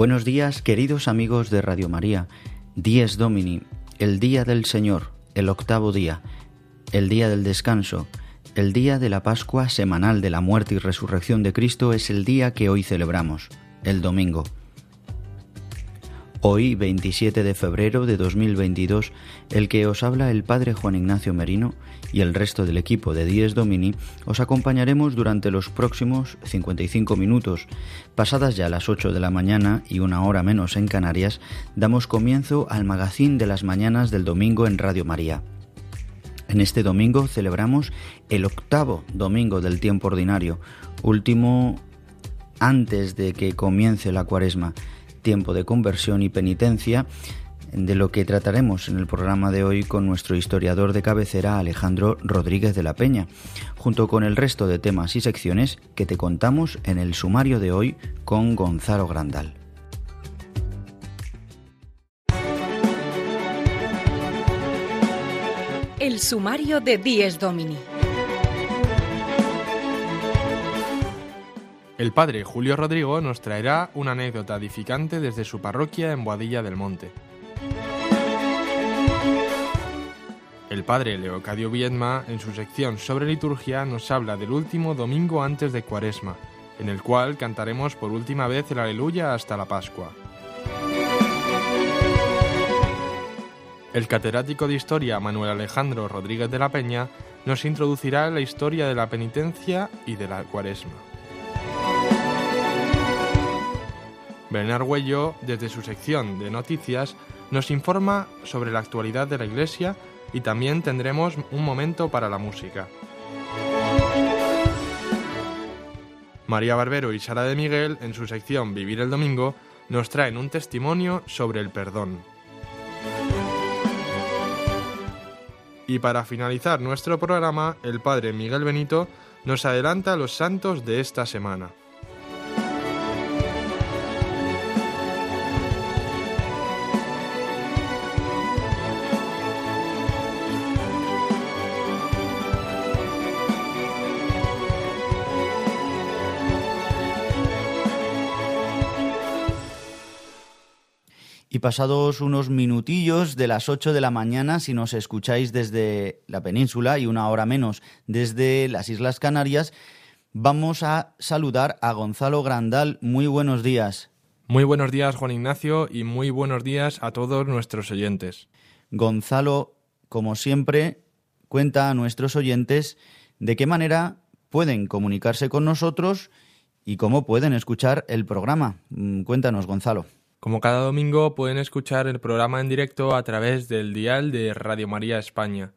Buenos días, queridos amigos de Radio María. Dies Domini, el día del Señor, el octavo día, el día del descanso, el día de la Pascua semanal de la muerte y resurrección de Cristo es el día que hoy celebramos, el domingo. Hoy, 27 de febrero de 2022, el que os habla el Padre Juan Ignacio Merino y el resto del equipo de Dies Domini os acompañaremos durante los próximos 55 minutos. Pasadas ya las 8 de la mañana y una hora menos en Canarias, damos comienzo al magazín de las mañanas del domingo en Radio María. En este domingo celebramos el octavo domingo del tiempo ordinario, último antes de que comience la cuaresma tiempo de conversión y penitencia, de lo que trataremos en el programa de hoy con nuestro historiador de cabecera Alejandro Rodríguez de la Peña, junto con el resto de temas y secciones que te contamos en el sumario de hoy con Gonzalo Grandal. El sumario de Dies Domini. El padre Julio Rodrigo nos traerá una anécdota edificante desde su parroquia en Boadilla del Monte. El padre Leocadio Viedma, en su sección sobre liturgia, nos habla del último domingo antes de Cuaresma, en el cual cantaremos por última vez el Aleluya hasta la Pascua. El catedrático de Historia Manuel Alejandro Rodríguez de la Peña nos introducirá en la historia de la penitencia y de la Cuaresma. Bernard Huello, desde su sección de noticias, nos informa sobre la actualidad de la Iglesia y también tendremos un momento para la música. María Barbero y Sara de Miguel, en su sección Vivir el Domingo, nos traen un testimonio sobre el perdón. Y para finalizar nuestro programa, el Padre Miguel Benito nos adelanta los santos de esta semana. Y pasados unos minutillos de las 8 de la mañana, si nos escucháis desde la península y una hora menos desde las Islas Canarias, vamos a saludar a Gonzalo Grandal. Muy buenos días. Muy buenos días, Juan Ignacio, y muy buenos días a todos nuestros oyentes. Gonzalo, como siempre, cuenta a nuestros oyentes de qué manera pueden comunicarse con nosotros y cómo pueden escuchar el programa. Mm, Cuéntanos, Gonzalo. Como cada domingo pueden escuchar el programa en directo a través del dial de Radio María España,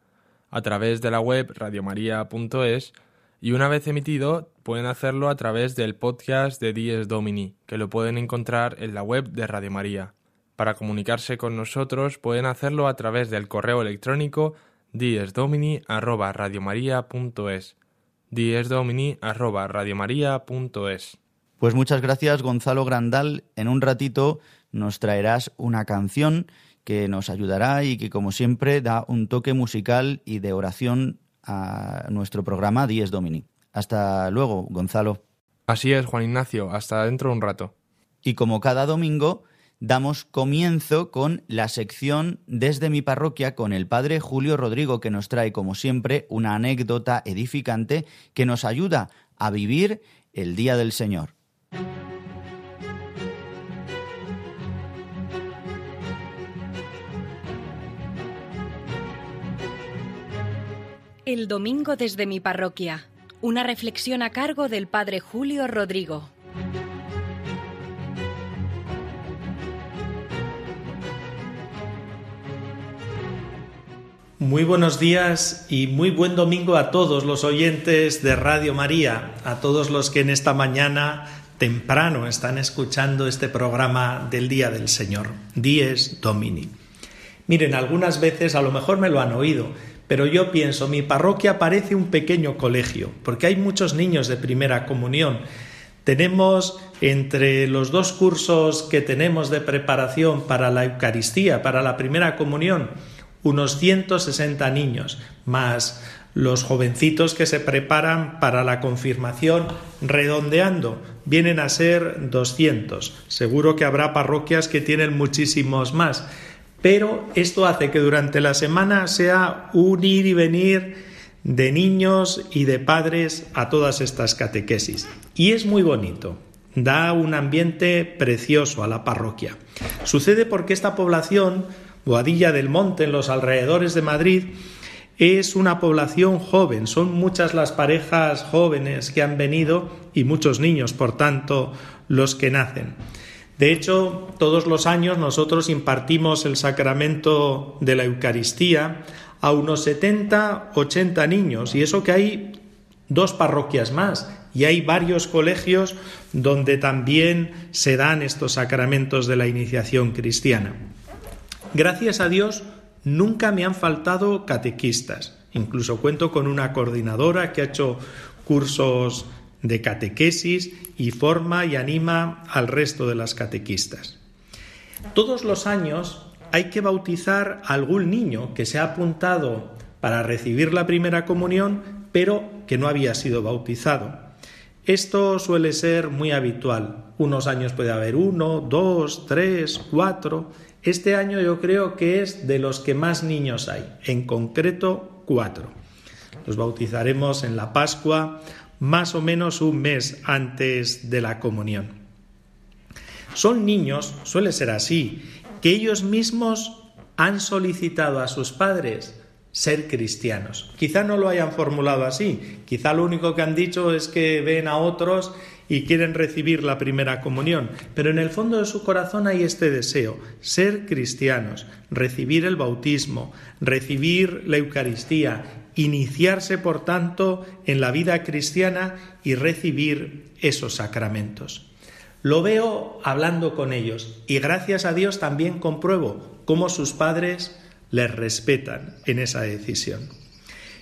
a través de la web radiomaria.es y una vez emitido pueden hacerlo a través del podcast de Dies Domini, que lo pueden encontrar en la web de Radio María. Para comunicarse con nosotros pueden hacerlo a través del correo electrónico diesdomini@radiomaria.es. diesdomini@radiomaria.es. Pues muchas gracias, Gonzalo Grandal. En un ratito nos traerás una canción que nos ayudará y que, como siempre, da un toque musical y de oración a nuestro programa Dies Domini. Hasta luego, Gonzalo. Así es, Juan Ignacio, hasta dentro de un rato. Y como cada domingo, damos comienzo con la sección Desde mi parroquia con el Padre Julio Rodrigo, que nos trae, como siempre, una anécdota edificante que nos ayuda a vivir el Día del Señor. El domingo desde mi parroquia. Una reflexión a cargo del padre Julio Rodrigo. Muy buenos días y muy buen domingo a todos los oyentes de Radio María, a todos los que en esta mañana temprano están escuchando este programa del Día del Señor, Dies Domini. Miren, algunas veces a lo mejor me lo han oído, pero yo pienso, mi parroquia parece un pequeño colegio, porque hay muchos niños de primera comunión. Tenemos entre los dos cursos que tenemos de preparación para la Eucaristía, para la primera comunión, unos 160 niños, más los jovencitos que se preparan para la confirmación, redondeando, vienen a ser 200. Seguro que habrá parroquias que tienen muchísimos más, pero esto hace que durante la semana sea un ir y venir de niños y de padres a todas estas catequesis. Y es muy bonito, da un ambiente precioso a la parroquia. Sucede porque esta población Boadilla del Monte, en los alrededores de Madrid, es una población joven, son muchas las parejas jóvenes que han venido y muchos niños, por tanto, los que nacen. De hecho, todos los años nosotros impartimos el sacramento de la Eucaristía a unos 70, 80 niños, y eso que hay dos parroquias más, y hay varios colegios donde también se dan estos sacramentos de la iniciación cristiana. Gracias a Dios, nunca me han faltado catequistas. Incluso cuento con una coordinadora que ha hecho cursos de catequesis y forma y anima al resto de las catequistas. Todos los años hay que bautizar algún niño que se ha apuntado para recibir la primera comunión, pero que no había sido bautizado. Esto suele ser muy habitual. Unos años puede haber uno, dos, tres, cuatro, este año yo creo que es de los que más niños hay, en concreto cuatro. Los bautizaremos en la Pascua, más o menos un mes antes de la comunión. Son niños, suele ser así, que ellos mismos han solicitado a sus padres ser cristianos. Quizá no lo hayan formulado así, quizá lo único que han dicho es que ven a otros y quieren recibir la primera comunión, pero en el fondo de su corazón hay este deseo, ser cristianos, recibir el bautismo, recibir la Eucaristía, iniciarse por tanto en la vida cristiana y recibir esos sacramentos. Lo veo hablando con ellos y gracias a Dios también compruebo cómo sus padres les respetan en esa decisión.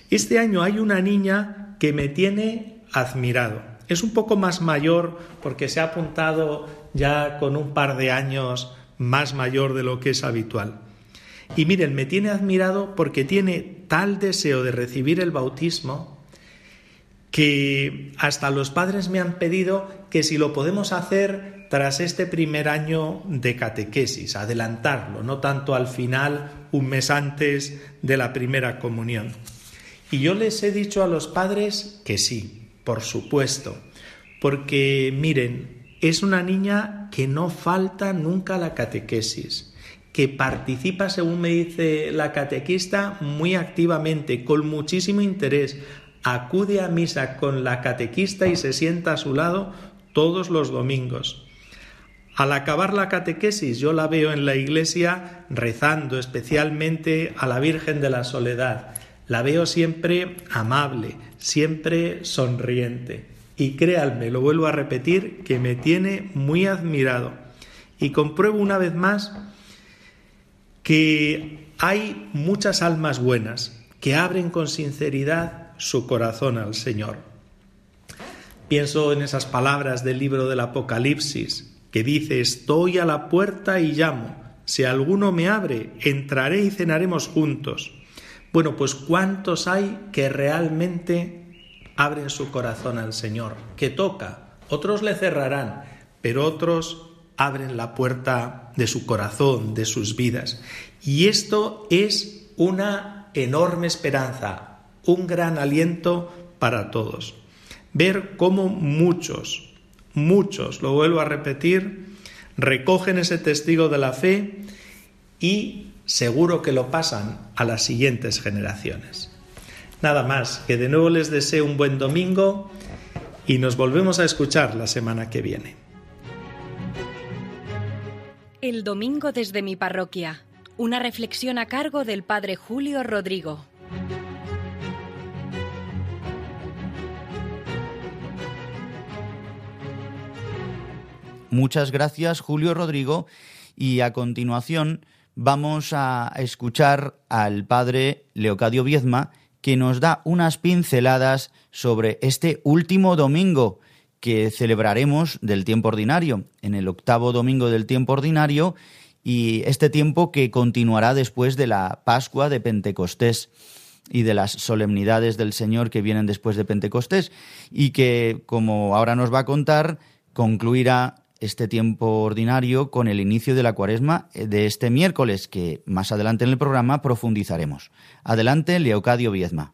Este año hay una niña que me tiene admirado es un poco más mayor porque se ha apuntado ya con un par de años más mayor de lo que es habitual. Y miren, me tiene admirado porque tiene tal deseo de recibir el bautismo que hasta los padres me han pedido que si lo podemos hacer tras este primer año de catequesis, adelantarlo, no tanto al final, un mes antes de la primera comunión. Y yo les he dicho a los padres que sí, por supuesto, porque miren, es una niña que no falta nunca la catequesis, que participa, según me dice la catequista, muy activamente, con muchísimo interés, acude a misa con la catequista y se sienta a su lado todos los domingos. Al acabar la catequesis yo la veo en la iglesia rezando especialmente a la Virgen de la Soledad. La veo siempre amable, siempre sonriente. Y créanme, lo vuelvo a repetir, que me tiene muy admirado. Y compruebo una vez más que hay muchas almas buenas que abren con sinceridad su corazón al Señor. Pienso en esas palabras del libro del Apocalipsis, que dice, estoy a la puerta y llamo, si alguno me abre, entraré y cenaremos juntos. Bueno, pues ¿cuántos hay que realmente abren su corazón al Señor, que toca? Otros le cerrarán, pero otros abren la puerta de su corazón, de sus vidas. Y esto es una enorme esperanza, un gran aliento para todos. Ver cómo muchos, muchos, lo vuelvo a repetir, recogen ese testigo de la fe y seguro que lo pasan a las siguientes generaciones. Nada más, que de nuevo les deseo un buen domingo y nos volvemos a escuchar la semana que viene. El domingo desde mi parroquia, Una reflexión a cargo del Padre Julio Rodrigo. Muchas gracias, Julio Rodrigo. Y a continuación vamos a escuchar al padre Leocadio Viezma, que nos da unas pinceladas sobre este último domingo que celebraremos del tiempo ordinario, en el octavo domingo del tiempo ordinario, y este tiempo que continuará después de la Pascua de Pentecostés y de las solemnidades del Señor que vienen después de Pentecostés, y que, como ahora nos va a contar, concluirá este tiempo ordinario con el inicio de la cuaresma eh, de este miércoles, que más adelante en el programa profundizaremos. Adelante, Leocadio Viezma.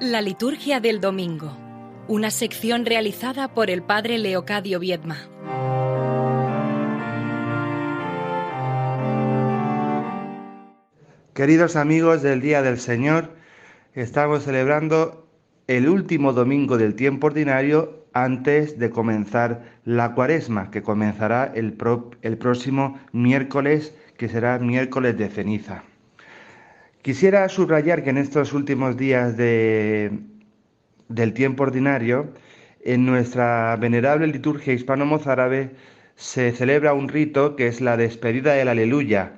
La liturgia del domingo, una sección realizada por el padre Leocadio Viedma. Queridos amigos del Día del Señor, estamos celebrando el último domingo del tiempo ordinario antes de comenzar la cuaresma, que comenzará el, el próximo miércoles, que será miércoles de ceniza. Quisiera subrayar que en estos últimos días de, del tiempo ordinario, en nuestra venerable liturgia hispano-mozárabe se celebra un rito que es la despedida del aleluya,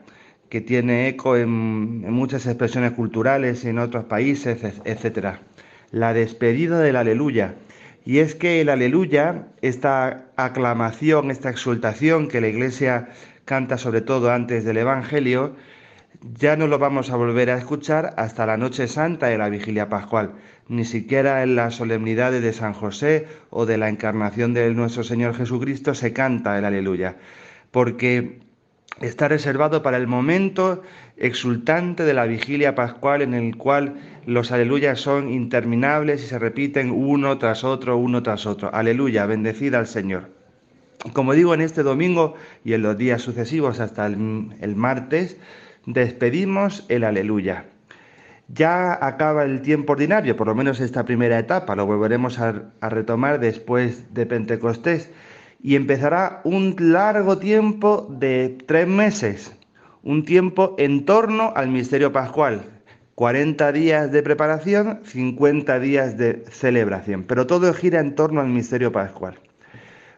que tiene eco en, muchas expresiones culturales en otros países, etc. La despedida del aleluya. Y es que el aleluya, esta aclamación, esta exultación que la Iglesia canta sobre todo antes del Evangelio, ya no lo vamos a volver a escuchar hasta la noche santa de la vigilia pascual, ni siquiera en las solemnidades de San José o de la encarnación de nuestro Señor Jesucristo se canta el aleluya, porque está reservado para el momento exultante de la vigilia pascual en el cual los aleluyas son interminables y se repiten uno tras otro, uno tras otro. Aleluya, bendecida al Señor. Como digo, en este domingo y en los días sucesivos hasta el, martes, despedimos el aleluya. Ya acaba el tiempo ordinario, por lo menos esta primera etapa, lo volveremos a retomar después de Pentecostés y empezará un largo tiempo de tres meses, un tiempo en torno al misterio pascual. 40 días de preparación, 50 días de celebración, pero todo gira en torno al misterio pascual.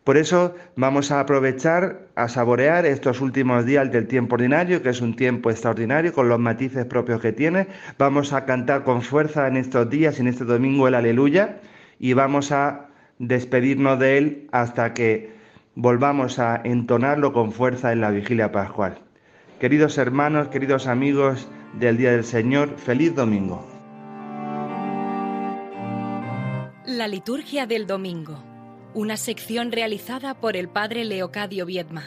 Por eso vamos a aprovechar a saborear estos últimos días del tiempo ordinario, que es un tiempo extraordinario con los matices propios que tiene. Vamos a cantar con fuerza en estos días en este domingo el aleluya y vamos a despedirnos de él hasta que volvamos a entonarlo con fuerza en la vigilia pascual. Queridos hermanos, queridos amigos del Día del Señor, feliz domingo. La liturgia del domingo, una sección realizada por el Padre Leocadio Viedma.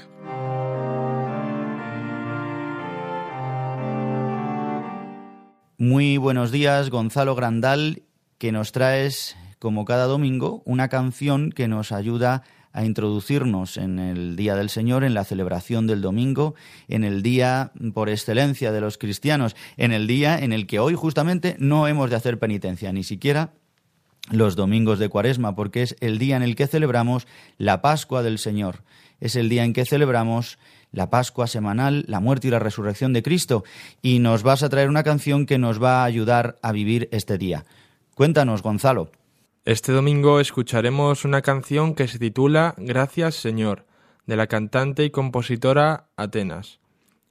Muy buenos días, Gonzalo Grandal, que nos traes, como cada domingo, una canción que nos ayuda a introducirnos en el Día del Señor, en la celebración del domingo, en el día por excelencia de los cristianos, en el día en el que hoy justamente no hemos de hacer penitencia, ni siquiera los domingos de Cuaresma, porque es el día en el que celebramos la Pascua del Señor. Es el día en que celebramos la Pascua semanal, la muerte y la resurrección de Cristo, y nos vas a traer una canción que nos va a ayudar a vivir este día. Cuéntanos, Gonzalo. Este domingo escucharemos una canción que se titula Gracias Señor, de la cantante y compositora Atenas.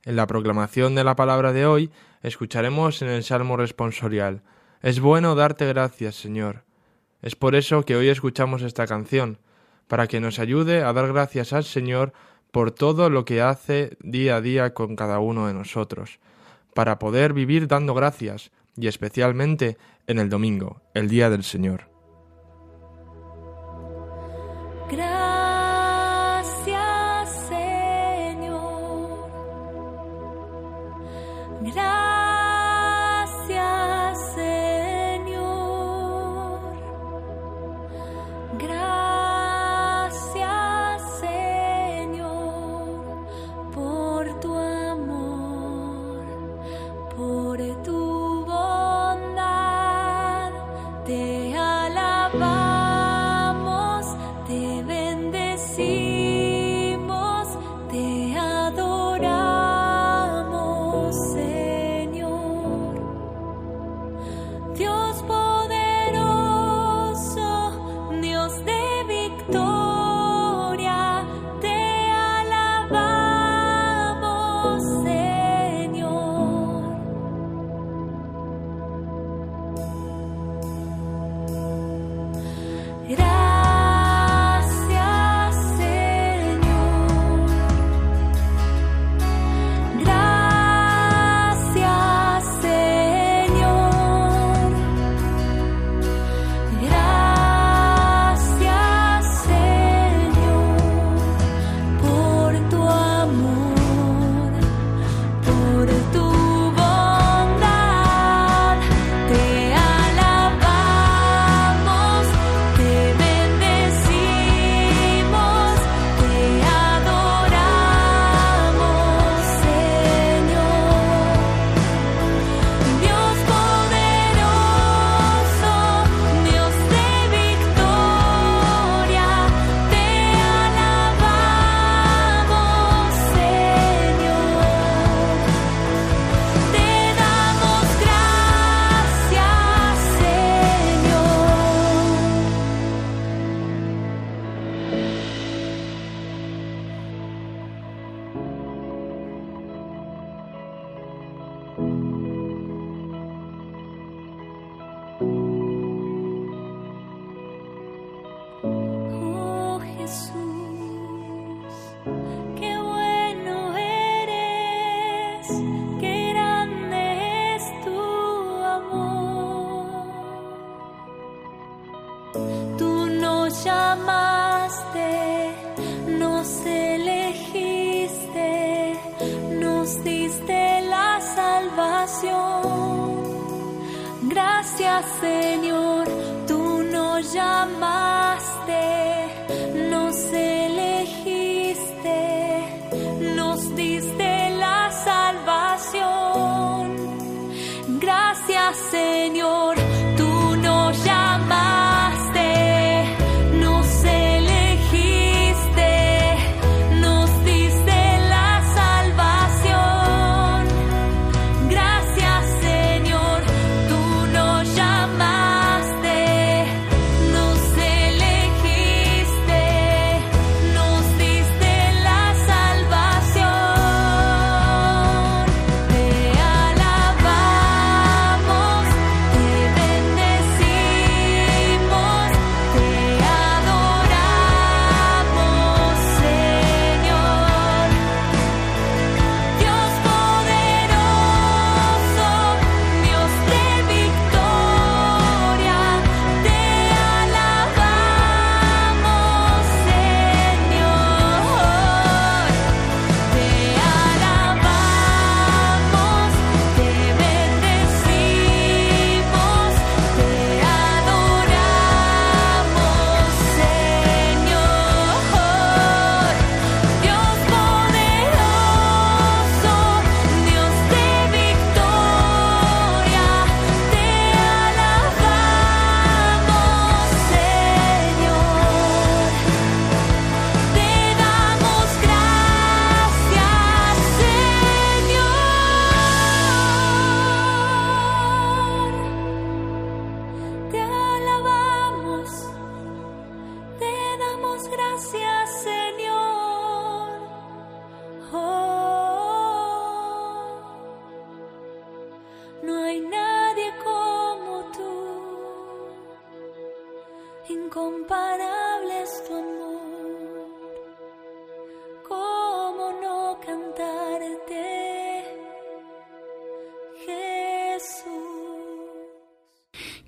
En la proclamación de la palabra de hoy escucharemos en el Salmo responsorial Es bueno darte gracias, Señor. Es por eso que hoy escuchamos esta canción, para que nos ayude a dar gracias al Señor por todo lo que hace día a día con cada uno de nosotros, para poder vivir dando gracias, y especialmente en el domingo, el día del Señor. llamaste, nos elegiste, nos diste la salvación. Gracias Señor, tú nos llamaste.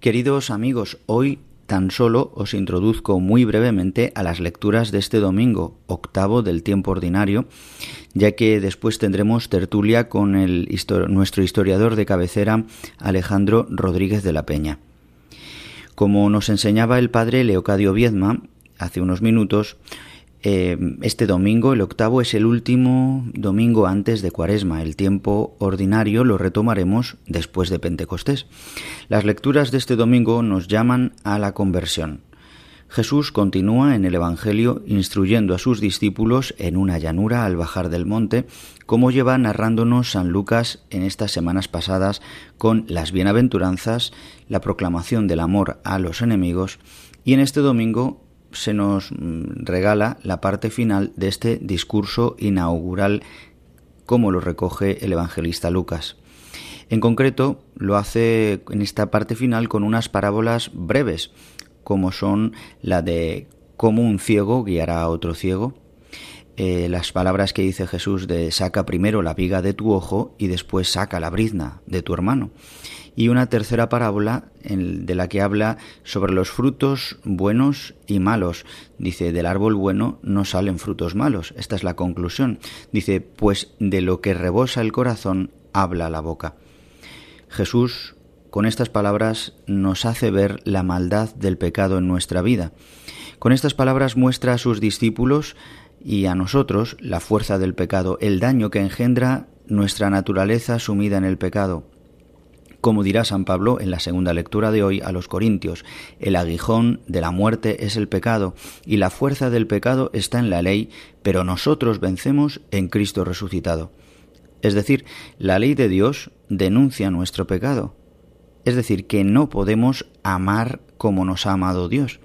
Queridos amigos, hoy tan solo os introduzco muy brevemente a las lecturas de este domingo, octavo del tiempo ordinario, ya que después tendremos tertulia con nuestro historiador de cabecera, Alejandro Rodríguez de la Peña. Como nos enseñaba el padre Leocadio Viedma hace unos minutos, eh, este domingo, el octavo, es el último domingo antes de Cuaresma. El tiempo ordinario lo retomaremos después de Pentecostés. Las lecturas de este domingo nos llaman a la conversión. Jesús continúa en el Evangelio instruyendo a sus discípulos en una llanura al bajar del monte, como lleva narrándonos San Lucas en estas semanas pasadas con las bienaventuranzas, la proclamación del amor a los enemigos y en este domingo se nos regala la parte final de este discurso inaugural como lo recoge el evangelista Lucas. En concreto, lo hace en esta parte final con unas parábolas breves, como son la de cómo un ciego guiará a otro ciego, eh, las palabras que dice Jesús de saca primero la viga de tu ojo y después saca la brizna de tu hermano. Y una tercera parábola de la que habla sobre los frutos buenos y malos. Dice, del árbol bueno no salen frutos malos. Esta es la conclusión. Dice, pues de lo que rebosa el corazón habla la boca. Jesús, con estas palabras, nos hace ver la maldad del pecado en nuestra vida. Con estas palabras muestra a sus discípulos y a nosotros la fuerza del pecado, el daño que engendra nuestra naturaleza sumida en el pecado. Como dirá San Pablo en la segunda lectura de hoy a los Corintios, el aguijón de la muerte es el pecado, y la fuerza del pecado está en la ley, pero nosotros vencemos en Cristo resucitado. Es decir, la ley de Dios denuncia nuestro pecado. Es decir, que no podemos amar como nos ha amado Dios.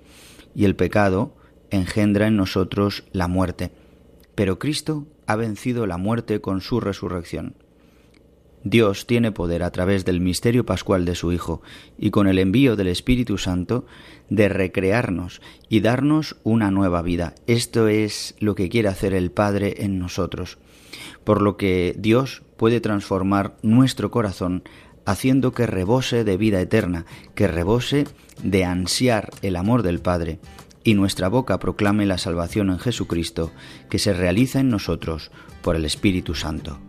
Y el pecado engendra en nosotros la muerte. Pero Cristo ha vencido la muerte con su resurrección. Dios tiene poder a través del misterio pascual de su Hijo y con el envío del Espíritu Santo de recrearnos y darnos una nueva vida. Esto es lo que quiere hacer el Padre en nosotros. Por lo que Dios puede transformar nuestro corazón haciendo que rebose de vida eterna, que rebose de ansiar el amor del Padre, y nuestra boca proclame la salvación en Jesucristo, que se realiza en nosotros por el Espíritu Santo.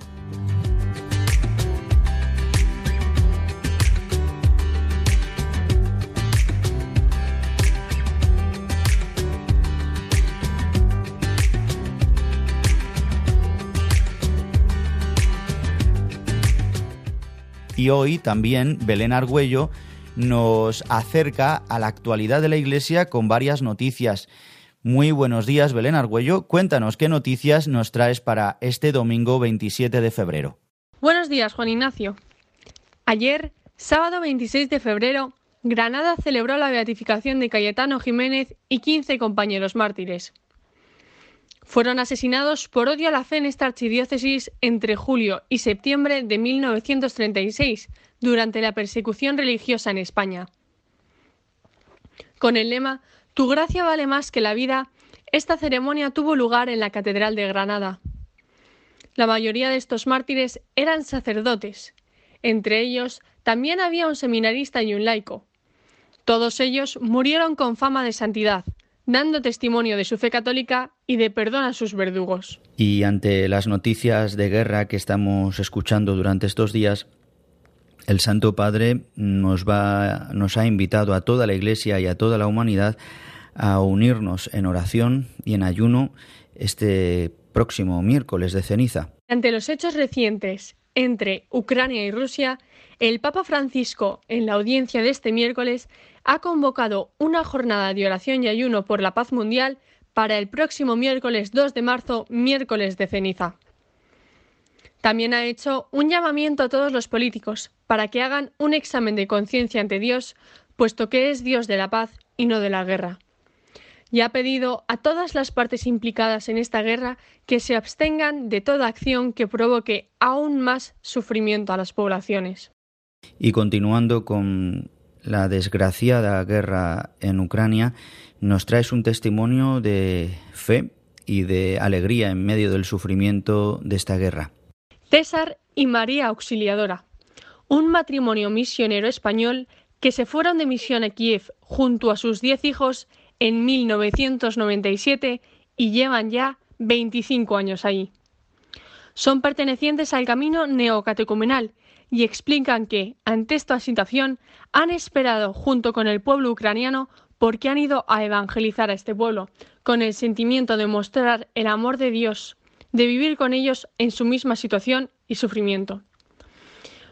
Y hoy también Belén Argüello nos acerca a la actualidad de la Iglesia con varias noticias. Muy buenos días, Belén Argüello. Cuéntanos qué noticias nos traes para este domingo 27 de febrero. Buenos días, Juan Ignacio. Ayer, sábado 26 de febrero, Granada celebró la beatificación de Cayetano Jiménez y 15 compañeros mártires. Fueron asesinados por odio a la fe en esta archidiócesis entre julio y septiembre de 1936, durante la persecución religiosa en España. Con el lema Tu gracia vale más que la vida, esta ceremonia tuvo lugar en la Catedral de Granada. La mayoría de estos mártires eran sacerdotes. Entre ellos también había un seminarista y un laico. Todos ellos murieron con fama de santidad, dando testimonio de su fe católica y de perdón a sus verdugos. Y ante las noticias de guerra que estamos escuchando durante estos días, el Santo Padre nos va nos ha invitado a toda la Iglesia y a toda la humanidad a unirnos en oración y en ayuno este próximo miércoles de ceniza. Ante los hechos recientes entre Ucrania y Rusia, el Papa Francisco, en la audiencia de este miércoles, ha convocado una jornada de oración y ayuno por la paz mundial para el próximo miércoles 2 de marzo, miércoles de ceniza. También ha hecho un llamamiento a todos los políticos para que hagan un examen de conciencia ante Dios, puesto que es Dios de la paz y no de la guerra. Y ha pedido a todas las partes implicadas en esta guerra que se abstengan de toda acción que provoque aún más sufrimiento a las poblaciones. Y continuando con la desgraciada guerra en Ucrania, nos traes un testimonio de fe y de alegría en medio del sufrimiento de esta guerra. César y María Auxiliadora, un matrimonio misionero español que se fueron de misión a Kiev junto a sus diez hijos en 1997 y llevan ya 25 años ahí. Son pertenecientes al camino neocatecumenal y explican que, ante esta situación, han esperado junto con el pueblo ucraniano porque han ido a evangelizar a este pueblo, con el sentimiento de mostrar el amor de Dios, de vivir con ellos en su misma situación y sufrimiento.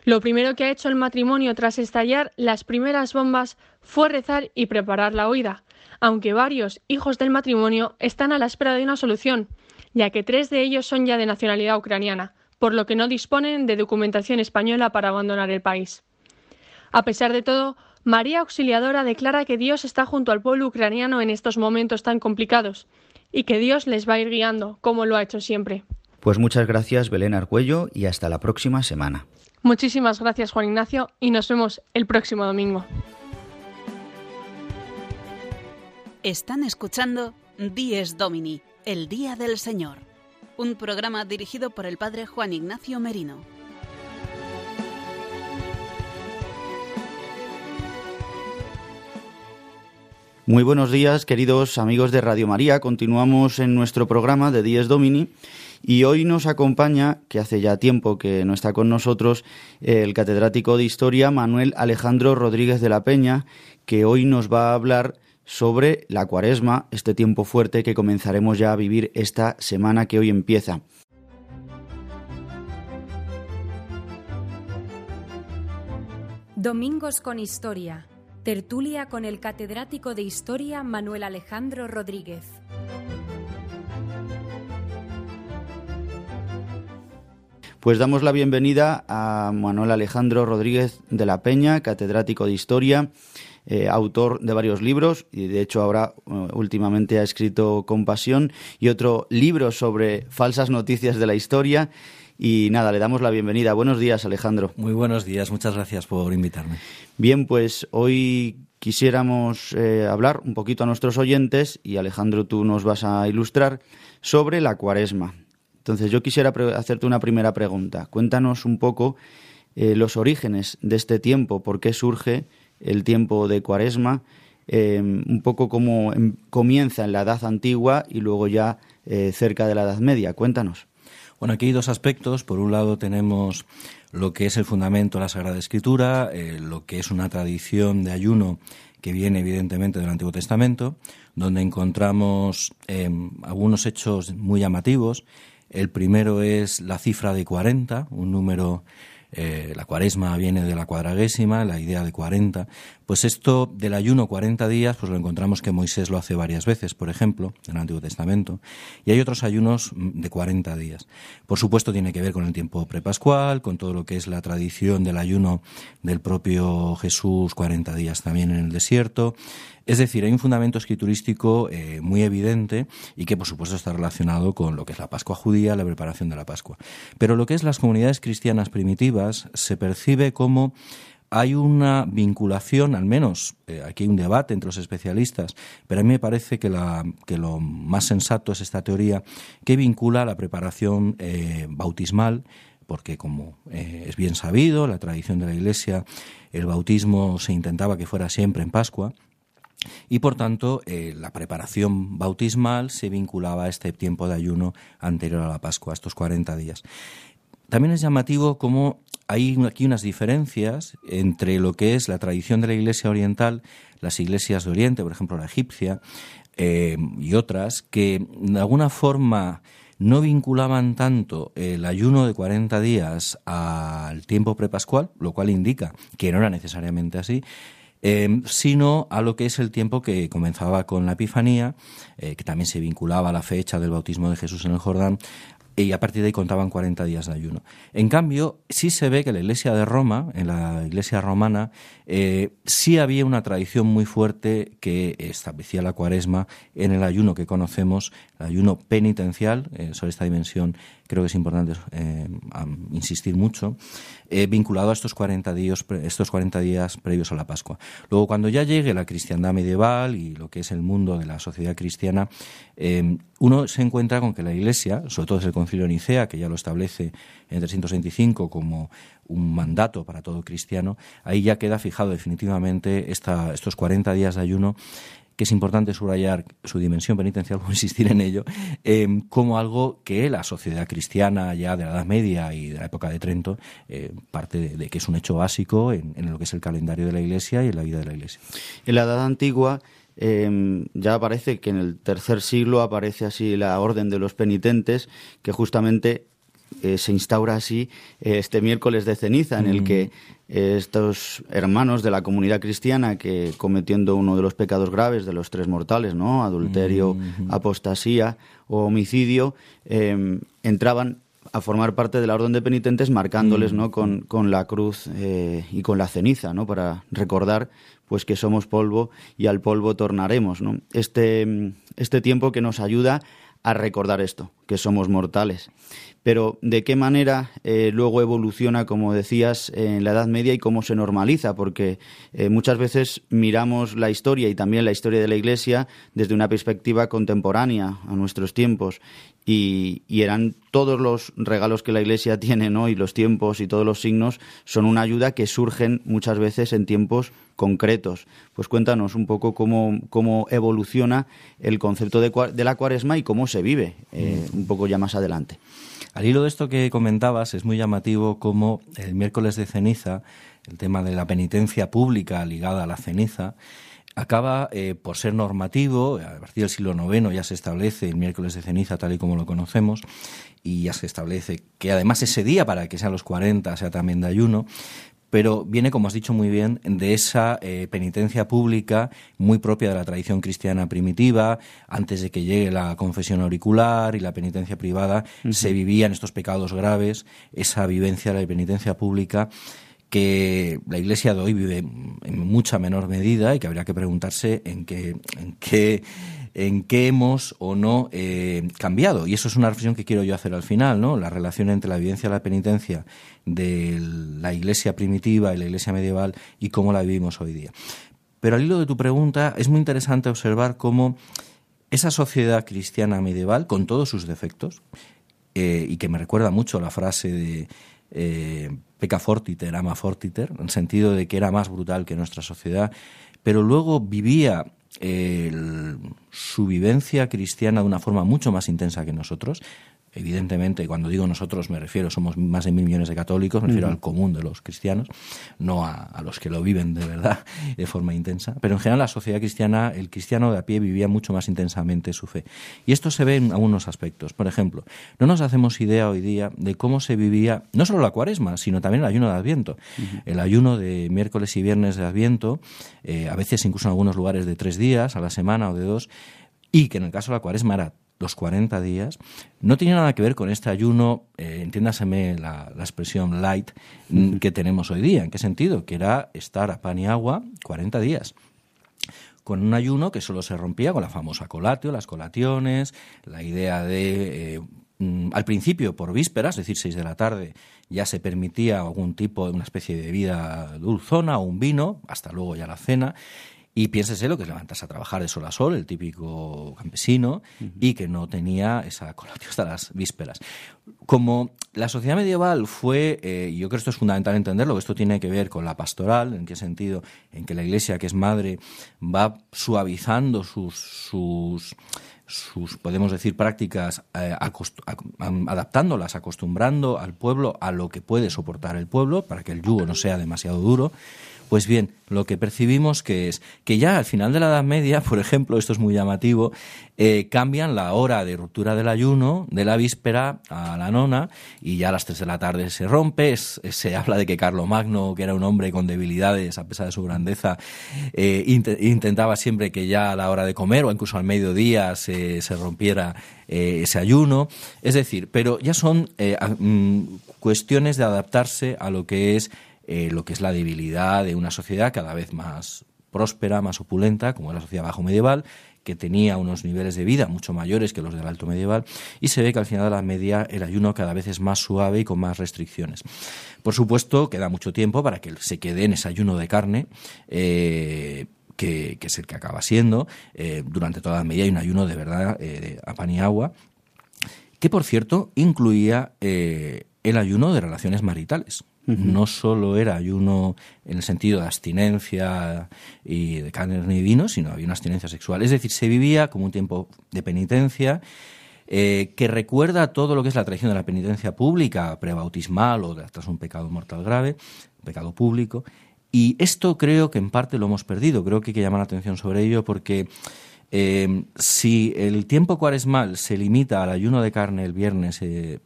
Lo primero que ha hecho el matrimonio tras estallar las primeras bombas fue rezar y preparar la huida, aunque varios hijos del matrimonio están a la espera de una solución, ya que tres de ellos son ya de nacionalidad ucraniana, por lo que no disponen de documentación española para abandonar el país. A pesar de todo, María Auxiliadora declara que Dios está junto al pueblo ucraniano en estos momentos tan complicados y que Dios les va a ir guiando, como lo ha hecho siempre. Pues muchas gracias, Belén Arcuello, y hasta la próxima semana. Muchísimas gracias, Juan Ignacio, y nos vemos el próximo domingo. Están escuchando Dies Domini, el Día del Señor, un programa dirigido por el Padre Juan Ignacio Merino. Muy buenos días, queridos amigos de Radio María. Continuamos en nuestro programa de Dies Domini y hoy nos acompaña, que hace ya tiempo que no está con nosotros, el catedrático de Historia Manuel Alejandro Rodríguez de la Peña, que hoy nos va a hablar sobre la cuaresma, este tiempo fuerte que comenzaremos ya a vivir esta semana que hoy empieza. Domingos con Historia. Tertulia con el catedrático de Historia Manuel Alejandro Rodríguez. Pues damos la bienvenida a Manuel Alejandro Rodríguez de la Peña, catedrático de Historia, eh, autor de varios libros y de hecho ahora uh, últimamente ha escrito Compasión y otro libro sobre falsas noticias de la historia. Y nada, le damos la bienvenida. Buenos días, Alejandro. Muy buenos días, muchas gracias por invitarme. Bien, pues hoy quisiéramos eh, hablar un poquito a nuestros oyentes y Alejandro, tú nos vas a ilustrar sobre la cuaresma. Entonces yo quisiera hacerte una primera pregunta. Cuéntanos un poco eh, los orígenes de este tiempo, por qué surge el tiempo de cuaresma, eh, un poco cómo em, comienza en la Edad Antigua y luego ya cerca de la Edad Media. Cuéntanos. Bueno, aquí hay dos aspectos. Por un lado tenemos lo que es el fundamento de la Sagrada Escritura, eh, lo que es una tradición de ayuno que viene evidentemente del Antiguo Testamento, donde encontramos eh, algunos hechos muy llamativos. El primero es la cifra de 40, un número eh, la cuaresma viene de la cuadragésima, la idea de 40, pues esto del ayuno 40 días, pues lo encontramos que Moisés lo hace varias veces, por ejemplo, en el Antiguo Testamento, y hay otros ayunos mm, de 40 días. Por supuesto tiene que ver con el tiempo prepascual, con todo lo que es la tradición del ayuno del propio Jesús 40 días también en el desierto. Es decir, hay un fundamento escriturístico eh, muy evidente y que por supuesto está relacionado con lo que es la Pascua judía, la preparación de la Pascua. Pero lo que es las comunidades cristianas primitivas se percibe como hay una vinculación, al menos eh, aquí hay un debate entre los especialistas, pero a mí me parece que, lo más sensato es esta teoría que vincula la preparación eh, bautismal, porque como es bien sabido, la tradición de la Iglesia, el bautismo se intentaba que fuera siempre en Pascua, y por tanto, la preparación bautismal se vinculaba a este tiempo de ayuno anterior a la Pascua, a estos 40 días. También es llamativo cómo hay aquí unas diferencias entre lo que es la tradición de la Iglesia oriental, las iglesias de Oriente, por ejemplo la egipcia, eh, y otras, que de alguna forma no vinculaban tanto el ayuno de 40 días al tiempo prepascual, lo cual indica que no era necesariamente así, eh, sino a lo que es el tiempo que comenzaba con la Epifanía, eh, que también se vinculaba a la fecha del bautismo de Jesús en el Jordán, y a partir de ahí contaban 40 días de ayuno. En cambio, sí se ve que la iglesia de Roma, en la iglesia romana, eh, sí había una tradición muy fuerte que establecía la cuaresma en el ayuno que conocemos, el ayuno penitencial, eh, sobre esta dimensión creo que es importante eh, insistir mucho, vinculado a estos 40, días, estos 40 días previos a la Pascua. Luego, cuando ya llegue la cristiandad medieval y lo que es el mundo de la sociedad cristiana, uno se encuentra con que la Iglesia, sobre todo desde el Concilio de Nicea, que ya lo establece en 325 como un mandato para todo cristiano, ahí ya queda fijado definitivamente esta, estos 40 días de ayuno que es importante subrayar su dimensión penitencial, o insistir en ello, eh, como algo que la sociedad cristiana ya de la Edad Media y de la época de Trento eh, parte de, que es un hecho básico en, en, lo que es el calendario de la Iglesia y en la vida de la Iglesia. En la Edad Antigua eh, ya aparece que en el tercer siglo aparece así la orden de los penitentes, que justamente eh, se instaura así eh, este miércoles de ceniza, en el que eh, estos hermanos de la comunidad cristiana que cometiendo uno de los pecados graves de los tres mortales, ¿no? Adulterio, apostasía o homicidio, em, entraban a formar parte de la orden de penitentes marcándoles ¿no? con, con la cruz y con la ceniza ¿no? para recordar pues que somos polvo y al polvo tornaremos. ¿no? Este, este tiempo que nos ayuda a recordar esto, que somos mortales. Pero de qué manera eh, luego evoluciona, como decías, en la Edad Media y cómo se normaliza, porque eh, muchas veces miramos la historia y también la historia de la Iglesia desde una perspectiva contemporánea a nuestros tiempos y, eran todos los regalos que la Iglesia tiene, ¿no? Y los tiempos y todos los signos son una ayuda que surgen muchas veces en tiempos concretos. Pues cuéntanos un poco cómo, cómo evoluciona el concepto de, la cuaresma y cómo se vive eh, un poco ya más adelante. Al hilo de esto que comentabas, es muy llamativo cómo el miércoles de ceniza, el tema de la penitencia pública ligada a la ceniza, acaba eh, por ser normativo, a partir del siglo IX ya se establece el miércoles de ceniza tal y como lo conocemos, y ya se establece que además ese día, para que sean los 40, sea también de ayuno, pero viene, como has dicho muy bien, de esa eh, penitencia pública muy propia de la tradición cristiana primitiva, antes de que llegue la confesión auricular y la penitencia privada, se vivían estos pecados graves, esa vivencia de la penitencia pública que la Iglesia de hoy vive en mucha menor medida y que habría que preguntarse en qué, en qué, en qué hemos o no eh, cambiado. Y eso es una reflexión que quiero yo hacer al final, ¿no? La relación entre la vivencia de la penitencia de la Iglesia primitiva y la Iglesia medieval y cómo la vivimos hoy día. Pero al hilo de tu pregunta, es muy interesante observar cómo esa sociedad cristiana medieval, con todos sus defectos, eh, y que me recuerda mucho la frase de eh, peca fortiter, ama fortiter, en el sentido de que era más brutal que nuestra sociedad, pero luego vivía su vivencia cristiana de una forma mucho más intensa que nosotros. Evidentemente, cuando digo nosotros me refiero, somos más de mil millones de católicos, me refiero al común de los cristianos, no a, los que lo viven de verdad de forma intensa, pero en general la sociedad cristiana, el cristiano de a pie vivía mucho más intensamente su fe. Y esto se ve en algunos aspectos. Por ejemplo, no nos hacemos idea hoy día de cómo se vivía no solo la cuaresma, sino también el ayuno de Adviento. El ayuno de miércoles y viernes de Adviento, eh, a veces incluso en algunos lugares de tres días a la semana o de dos, y que en el caso de la cuaresma era los 40 días, no tenía nada que ver con este ayuno, eh, entiéndaseme la, expresión light, mm, que tenemos hoy día. ¿En qué sentido? Que era estar a pan y agua 40 días con un ayuno que solo se rompía con la famosa colatio, las colaciones, la idea de, eh, mm, al principio por vísperas, es decir, 6 de la tarde, ya se permitía algún tipo de una especie de bebida dulzona o un vino, hasta luego ya la cena, y piénsese lo que es levantarse a trabajar de sol a sol, el típico campesino, y que no tenía esa colación hasta las vísperas. Como la sociedad medieval fue, eh, yo creo que esto es fundamental entenderlo, que esto tiene que ver con la pastoral, en qué sentido, en que la iglesia, que es madre, va suavizando sus, sus sus, podemos decir, prácticas, eh, adaptándolas, acostumbrando al pueblo a lo que puede soportar el pueblo, para que el yugo no sea demasiado duro, pues bien, lo que percibimos que es que ya al final de la Edad Media, por ejemplo, esto es muy llamativo, eh, cambian la hora de ruptura del ayuno de la víspera a la nona y ya a las tres de la tarde se rompe. se habla de que Magno, que era un hombre con debilidades a pesar de su grandeza, eh, intentaba siempre que ya a la hora de comer o incluso al mediodía se, se rompiera eh, ese ayuno. Es decir, pero ya son mm, cuestiones de adaptarse a lo que es eh, lo que es la debilidad de una sociedad cada vez más próspera, más opulenta, como la sociedad bajo medieval, que tenía unos niveles de vida mucho mayores que los del alto medieval, y se ve que al final de la media el ayuno cada vez es más suave y con más restricciones. Por supuesto, queda mucho tiempo para que se quede en ese ayuno de carne. Eh, que, es el que acaba siendo. Eh, durante toda la media hay un ayuno de verdad a pan y agua, que por cierto incluía el ayuno de relaciones maritales. No solo era ayuno en el sentido de abstinencia y de carne ni vino, sino había una abstinencia sexual. Es decir, se vivía como un tiempo de penitencia eh, que recuerda todo lo que es la tradición de la penitencia pública, prebautismal o tras un pecado mortal grave, pecado público. Y esto creo que en parte lo hemos perdido. Creo que hay que llamar la atención sobre ello porque eh, si el tiempo cuaresmal se limita al ayuno de carne el viernes, eh,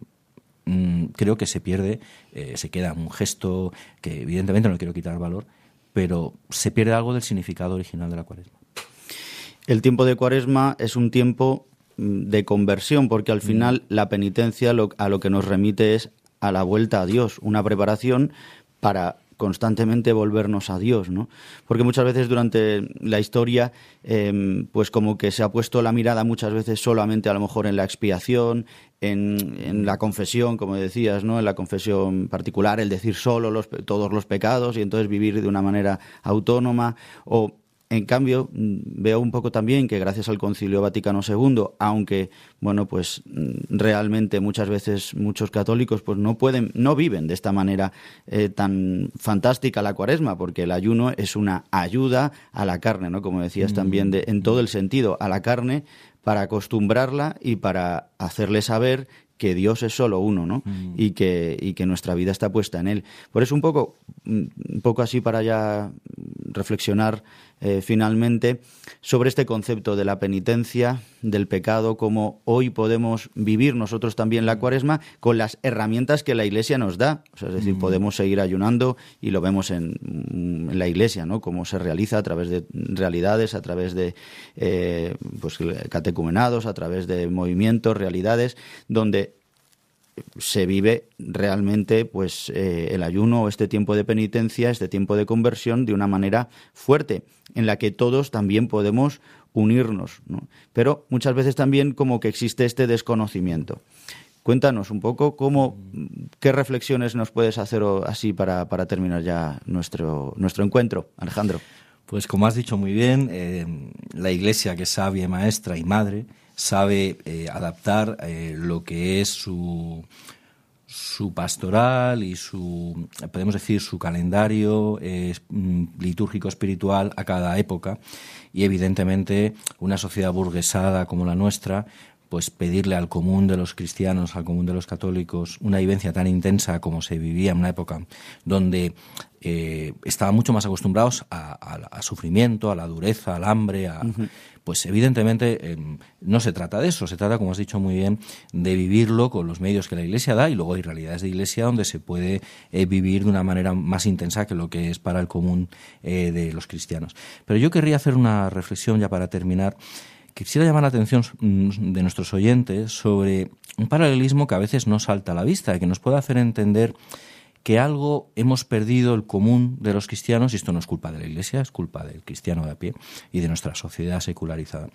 Mm, creo que se pierde, eh, se queda un gesto que evidentemente no quiero quitar valor, pero se pierde algo del significado original de la cuaresma. El tiempo de cuaresma es un tiempo mm, de conversión, porque al mm. final la penitencia a lo que nos remite es a la vuelta a Dios, una preparación para constantemente volvernos a Dios, ¿no? Porque muchas veces durante la historia, em, pues como que se ha puesto la mirada muchas veces solamente a lo mejor en la expiación, en, la confesión, como decías, ¿no? En la confesión particular, el decir solo todos los pecados y entonces vivir de una manera autónoma o en cambio, mm, veo un poco también que gracias al Concilio Vaticano II, aunque bueno, pues mm, realmente muchas veces muchos católicos pues no pueden, no viven de esta manera eh, tan fantástica la Cuaresma, porque el ayuno es una ayuda a la carne, ¿no? Como decías mm. también, de, en todo el sentido, a la carne para acostumbrarla y para hacerle saber que Dios es solo uno, ¿no? Y, que, y que nuestra vida está puesta en Él. Por eso un poco, un poco así para ya reflexionar eh, finalmente sobre este concepto de la penitencia, del pecado, como hoy podemos vivir nosotros también la cuaresma con las herramientas que la Iglesia nos da. es decir, mm. podemos seguir ayunando y lo vemos en, la Iglesia, ¿no? Cómo se realiza a través de realidades, a través de eh, pues, catecumenados, a través de movimientos, realidades, donde se vive realmente pues eh, el ayuno este tiempo de penitencia, este tiempo de conversión de una manera fuerte, en la que todos también podemos unirnos, ¿no? Pero muchas veces también como que existe este desconocimiento. Cuéntanos un poco cómo, qué reflexiones nos puedes hacer así para, para terminar ya nuestro, nuestro encuentro, Alejandro. Pues como has dicho muy bien, eh, la Iglesia que es sabia, maestra y madre, sabe eh, adaptar eh, lo que es su, su pastoral y su, podemos decir, su calendario mm, litúrgico espiritual a cada época. Y evidentemente una sociedad burguesada como la nuestra, pues pedirle al común de los cristianos, al común de los católicos, una vivencia tan intensa como se vivía en una época donde eh, estaban mucho más acostumbrados a, sufrimiento, a la dureza, al hambre, a, pues evidentemente em, no se trata de eso, se trata, como has dicho muy bien, de vivirlo con los medios que la Iglesia da y luego hay realidades de Iglesia donde se puede eh, vivir de una manera más intensa que lo que es para el común eh, de los cristianos. Pero yo querría hacer una reflexión ya para terminar quisiera llamar la atención mm, de nuestros oyentes sobre un paralelismo que a veces no salta a la vista y que nos puede hacer entender que algo hemos perdido el común de los cristianos, y esto no es culpa de la Iglesia, es culpa del cristiano de a pie y de nuestra sociedad secularizada.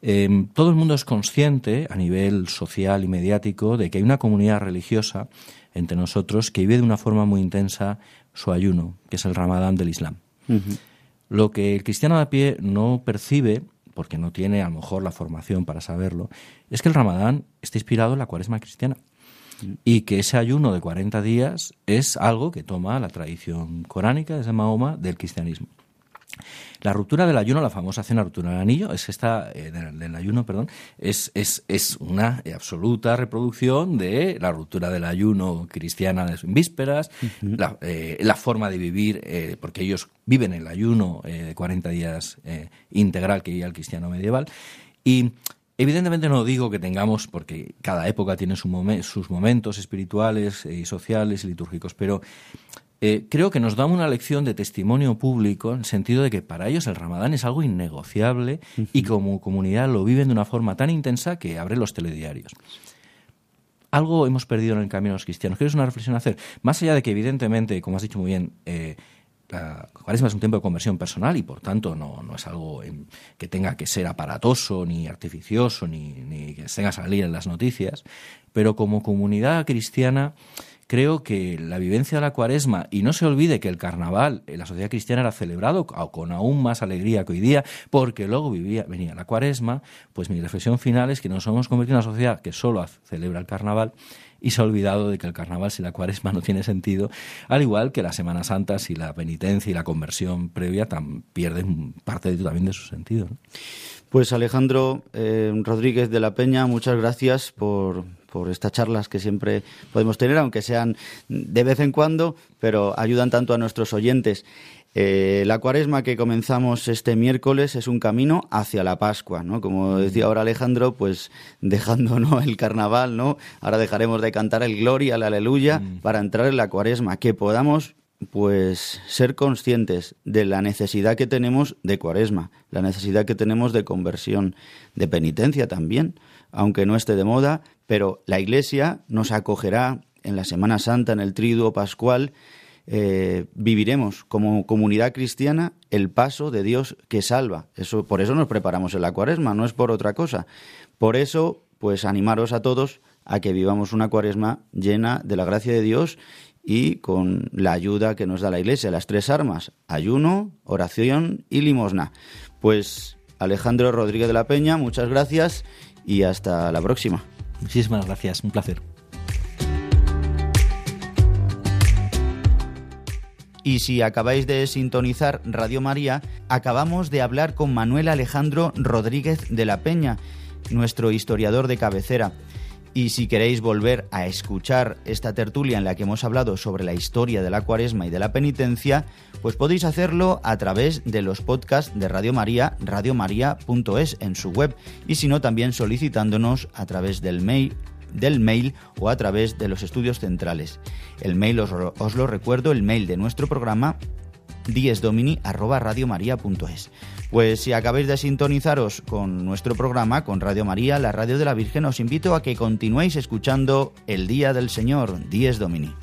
Em, todo el mundo es consciente a nivel social y mediático de que hay una comunidad religiosa entre nosotros que vive de una forma muy intensa su ayuno, que es el ramadán del Islam. Lo que el cristiano de a pie no percibe porque no tiene a lo mejor la formación para saberlo, es que el ramadán está inspirado en la cuaresma cristiana y que ese ayuno de 40 días es algo que toma la tradición coránica desde Mahoma del cristianismo. La ruptura del ayuno, la famosa cena ruptura del anillo, es esta, eh, del, ayuno, perdón, es, es, es, una absoluta reproducción de la ruptura del ayuno cristiana de vísperas, eh, la, forma de vivir, eh, porque ellos viven el ayuno de 40 días integral que vivía el cristiano medieval. Y Evidentemente no digo que tengamos, porque cada época tiene sus momentos espirituales y sociales y litúrgicos, pero eh, creo que nos da una lección de testimonio público en el sentido de que para ellos el ramadán es algo innegociable y como comunidad lo viven de una forma tan intensa que abre los telediarios. Algo hemos perdido en el camino de los cristianos. ¿Quieres una reflexión a hacer? Más allá de que, evidentemente, como has dicho muy bien, eh, la cuaresma es un tiempo de conversión personal y por tanto no, no es algo que tenga que ser aparatoso ni artificioso ni, ni que tenga que salir en las noticias, pero como comunidad cristiana creo que la vivencia de la cuaresma, y no se olvide que el carnaval en la sociedad cristiana era celebrado con aún más alegría que hoy día, porque luego vivía, venía la cuaresma, pues mi reflexión final es que nos hemos convertido en una sociedad que solo celebra el carnaval y se ha olvidado de que el carnaval sin la cuaresma no tiene sentido, al igual que la Semana Santa si la penitencia y la conversión previa tan, pierden parte de, también de su sentido. Pues Alejandro eh, Rodríguez de la Peña, muchas gracias por, por estas charlas que siempre podemos tener, aunque sean de vez en cuando, pero ayudan tanto a nuestros oyentes. Eh, la cuaresma que comenzamos este miércoles es un camino hacia la Pascua, ¿no? Como decía ahora Alejandro, pues dejando ¿no? el carnaval, ¿no? Ahora dejaremos de cantar el gloria, el aleluya, mm. para entrar en la cuaresma, que podamos pues ser conscientes de la necesidad que tenemos de cuaresma, la necesidad que tenemos de conversión, de penitencia también, aunque no esté de moda, pero la Iglesia nos acogerá en la Semana Santa, en el Triduo Pascual, eh, viviremos como comunidad cristiana el paso de Dios que salva. Eso, por eso nos preparamos en la cuaresma, no es por otra cosa. Por eso, pues animaros a todos a que vivamos una cuaresma llena de la gracia de Dios y con la ayuda que nos da la Iglesia, las tres armas, ayuno, oración y limosna. Pues Alejandro Rodríguez de la Peña, muchas gracias y hasta la próxima. Muchísimas gracias, un placer. Y si acabáis de sintonizar Radio María, acabamos de hablar con Manuel Alejandro Rodríguez de la Peña, nuestro historiador de cabecera. Y si queréis volver a escuchar esta tertulia en la que hemos hablado sobre la historia de la cuaresma y de la penitencia, pues podéis hacerlo a través de los podcasts de Radio María, radiomaria.es en su web, y si no también solicitándonos a través del mail del mail o a través de los estudios centrales. El mail os, os lo recuerdo, el mail de nuestro programa diesdomini@radiomaria.es. Pues si acabáis de sintonizaros con nuestro programa, con Radio María, la radio de la Virgen, os invito a que continuéis escuchando El Día del Señor, Dies Domini.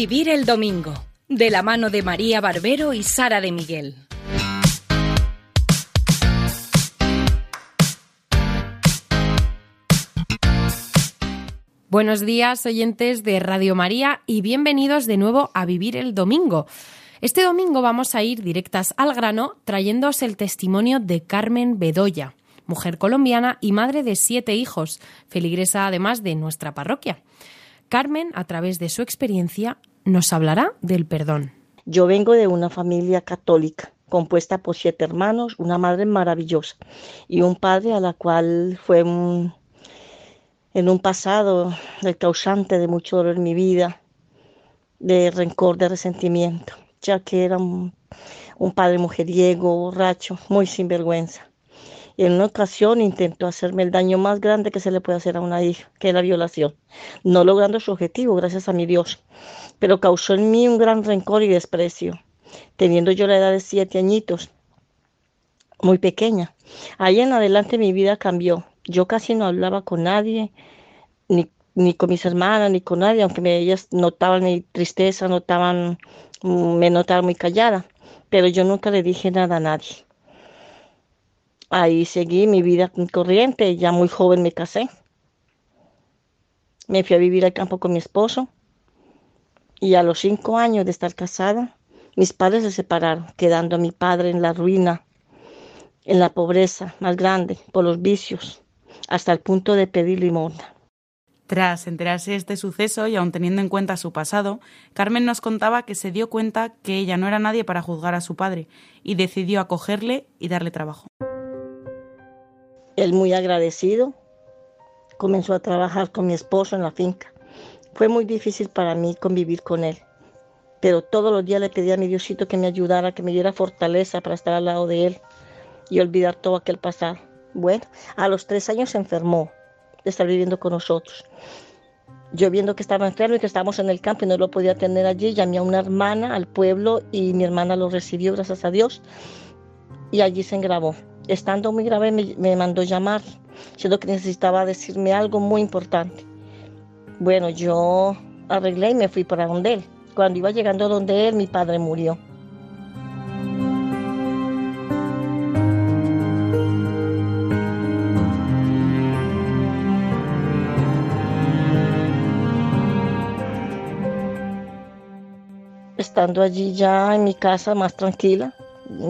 Vivir el Domingo, de la mano de María Barbero y Sara de Miguel. Buenos días, oyentes de Radio María, y bienvenidos de nuevo a Vivir el Domingo. Este domingo vamos a ir directas al grano trayéndoos el testimonio de Carmen Bedoya, mujer colombiana y madre de siete hijos, feligresa además de nuestra parroquia. Carmen, a través de su experiencia, nos hablará del perdón. Yo vengo de una familia católica compuesta por siete hermanos, una madre maravillosa y un padre a la cual fue un, en un pasado el causante de mucho dolor en mi vida, de rencor, de resentimiento, ya que era un, padre mujeriego, borracho, muy sinvergüenza. Y en una ocasión intentó hacerme el daño más grande que se le puede hacer a una hija, que es la violación, no logrando su objetivo, gracias a mi Dios, pero causó en mí un gran rencor y desprecio, teniendo yo la edad de siete añitos, muy pequeña. Ahí en adelante mi vida cambió. Yo casi no hablaba con nadie, ni, ni con mis hermanas, ni con nadie, aunque me, ellas notaban mi tristeza, notaban, mm, me notaban muy callada, pero yo nunca le dije nada a nadie. Ahí seguí mi vida corriente, ya muy joven me casé. Me fui a vivir al campo con mi esposo y a los cinco años de estar casada, mis padres se separaron, quedando a mi padre en la ruina, en la pobreza más grande, por los vicios, hasta el punto de pedir limosna. Tras enterarse de este suceso y aun teniendo en cuenta su pasado, Carmen nos contaba que se dio cuenta que ella no era nadie para juzgar a su padre y decidió acogerle y darle trabajo. Él muy agradecido comenzó a trabajar con mi esposo en la finca. Fue muy difícil para mí convivir con él, pero todos los días le pedía a mi Diosito que me ayudara, que me diera fortaleza para estar al lado de él y olvidar todo aquel pasado. Bueno, a los tres años se enfermó de estar viviendo con nosotros. Yo viendo que estaba enfermo y que estábamos en el campo y no lo podía tener allí, llamé a una hermana al pueblo y mi hermana lo recibió, gracias a Dios, y allí se engravó. Estando muy grave me, me mandó llamar, siendo que necesitaba decirme algo muy importante. Bueno, yo arreglé y me fui para donde él. Cuando iba llegando donde él, mi padre murió. Estando allí ya en mi casa más tranquila,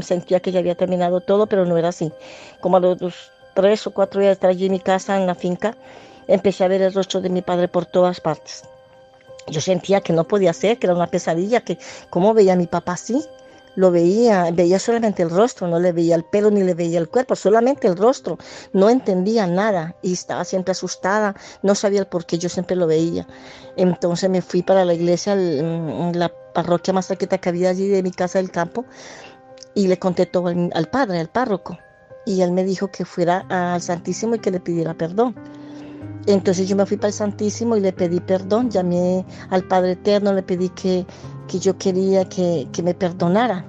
sentía que ya había terminado todo, pero no era así. Como a los, tres o cuatro días de estar allí en mi casa, en la finca, empecé a ver el rostro de mi padre por todas partes. Yo sentía que no podía ser, que era una pesadilla, que cómo veía a mi papá así, lo veía, veía solamente el rostro, no le veía el pelo ni le veía el cuerpo, solamente el rostro, no entendía nada y estaba siempre asustada, no sabía el por qué, yo siempre lo veía. Entonces me fui para la iglesia, el- la parroquia más cerquita que había allí de mi casa del campo y le conté todo al, al padre, al párroco. Y él me dijo que fuera al Santísimo y que le pidiera perdón. Entonces yo me fui para el Santísimo y le pedí perdón, llamé al Padre Eterno, le pedí que, que yo quería que, que me perdonara.